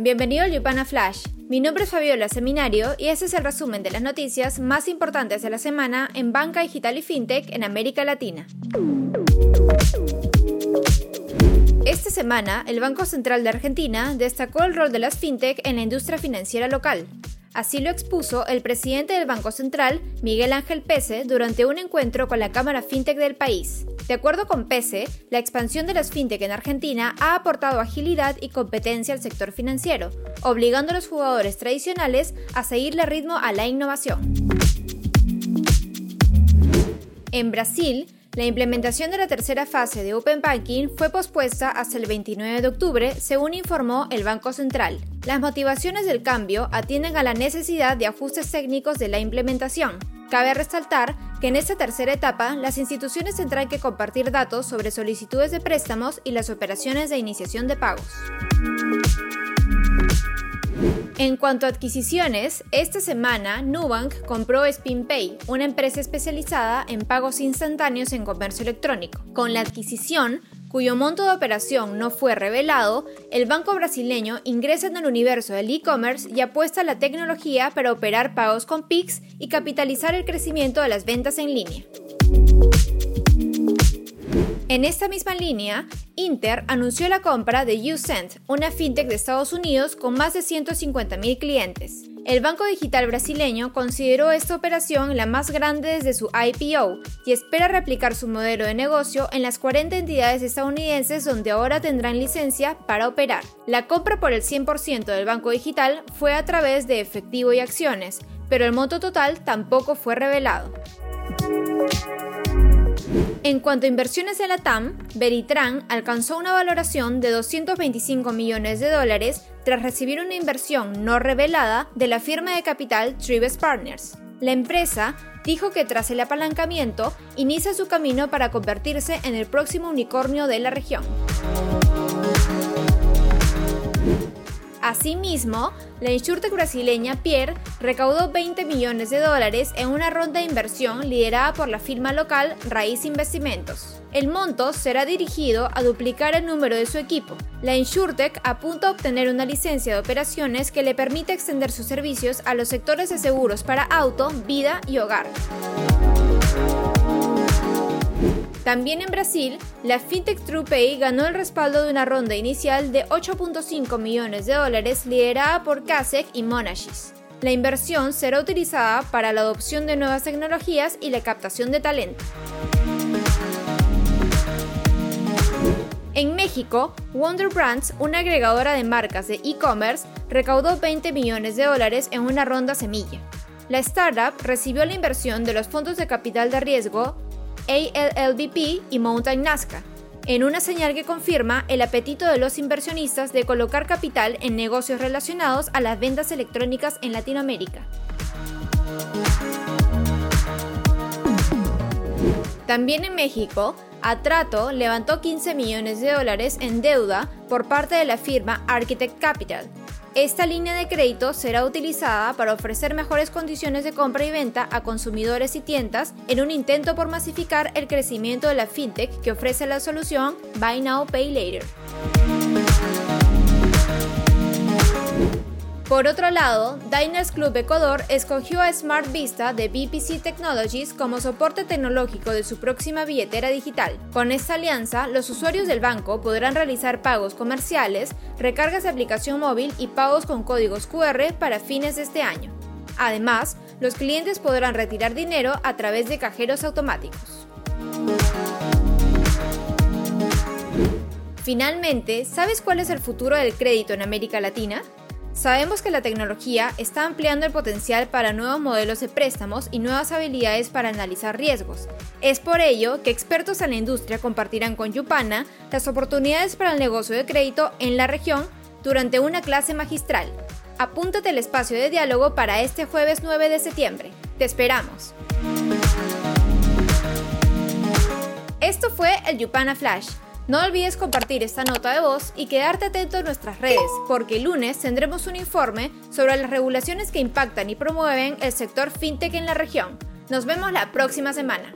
Bienvenido al Yupana Flash. Mi nombre es Fabiola Seminario y este es el resumen de las noticias más importantes de la semana en banca digital y fintech en América Latina. Esta semana, el Banco Central de Argentina destacó el rol de las fintech en la industria financiera local. Así lo expuso el presidente del Banco Central, Miguel Ángel Pese, durante un encuentro con la Cámara Fintech del país. De acuerdo con Pese, la expansión de las fintech en Argentina ha aportado agilidad y competencia al sector financiero, obligando a los jugadores tradicionales a seguirle ritmo a la innovación. En Brasil, la implementación de la tercera fase de Open Banking fue pospuesta hasta el 29 de octubre, según informó el Banco Central. Las motivaciones del cambio atienden a la necesidad de ajustes técnicos de la implementación. Cabe resaltar que en esta tercera etapa las instituciones tendrán que compartir datos sobre solicitudes de préstamos y las operaciones de iniciación de pagos. En cuanto a adquisiciones, esta semana Nubank compró SpinPay, una empresa especializada en pagos instantáneos en comercio electrónico. Con la adquisición, cuyo monto de operación no fue revelado, el banco brasileño ingresa en el universo del e-commerce y apuesta a la tecnología para operar pagos con PIX y capitalizar el crecimiento de las ventas en línea. En esta misma línea, Inter anunció la compra de Ucent, una fintech de Estados Unidos con más de 150.000 clientes. El banco digital brasileño consideró esta operación la más grande desde su IPO y espera replicar su modelo de negocio en las 40 entidades estadounidenses donde ahora tendrán licencia para operar. La compra por el 100% del banco digital fue a través de efectivo y acciones, pero el monto total tampoco fue revelado. En cuanto a inversiones en la TAM, Veritran alcanzó una valoración de 225 millones de dólares tras recibir una inversión no revelada de la firma de capital Tribes Partners. La empresa dijo que tras el apalancamiento inicia su camino para convertirse en el próximo unicornio de la región. Asimismo, la insurtech brasileña Pierre recaudó 20 millones de dólares en una ronda de inversión liderada por la firma local Raíz Investimentos. El monto será dirigido a duplicar el número de su equipo. La insurtech apunta a obtener una licencia de operaciones que le permite extender sus servicios a los sectores de seguros para auto, vida y hogar. También en Brasil, la fintech TruePay ganó el respaldo de una ronda inicial de 8.5 millones de dólares liderada por Kasek y Monashis. La inversión será utilizada para la adopción de nuevas tecnologías y la captación de talento. En México, Wonder Brands, una agregadora de marcas de e-commerce, recaudó 20 millones de dólares en una ronda semilla. La startup recibió la inversión de los fondos de capital de riesgo ALLBP y Mountain Nazca, en una señal que confirma el apetito de los inversionistas de colocar capital en negocios relacionados a las ventas electrónicas en Latinoamérica. También en México, Atrato levantó 15 millones de dólares en deuda por parte de la firma Architect Capital, esta línea de crédito será utilizada para ofrecer mejores condiciones de compra y venta a consumidores y tiendas en un intento por masificar el crecimiento de la fintech que ofrece la solución Buy Now Pay Later. Por otro lado, Diners Club Ecuador escogió a Smart Vista de BPC Technologies como soporte tecnológico de su próxima billetera digital. Con esta alianza, los usuarios del banco podrán realizar pagos comerciales, recargas de aplicación móvil y pagos con códigos QR para fines de este año. Además, los clientes podrán retirar dinero a través de cajeros automáticos. Finalmente, ¿sabes cuál es el futuro del crédito en América Latina? Sabemos que la tecnología está ampliando el potencial para nuevos modelos de préstamos y nuevas habilidades para analizar riesgos. Es por ello que expertos en la industria compartirán con Yupana las oportunidades para el negocio de crédito en la región durante una clase magistral. Apúntate el espacio de diálogo para este jueves 9 de septiembre. Te esperamos. Esto fue el Yupana Flash no olvides compartir esta nota de voz y quedarte atento a nuestras redes, porque el lunes tendremos un informe sobre las regulaciones que impactan y promueven el sector fintech en la región. Nos vemos la próxima semana.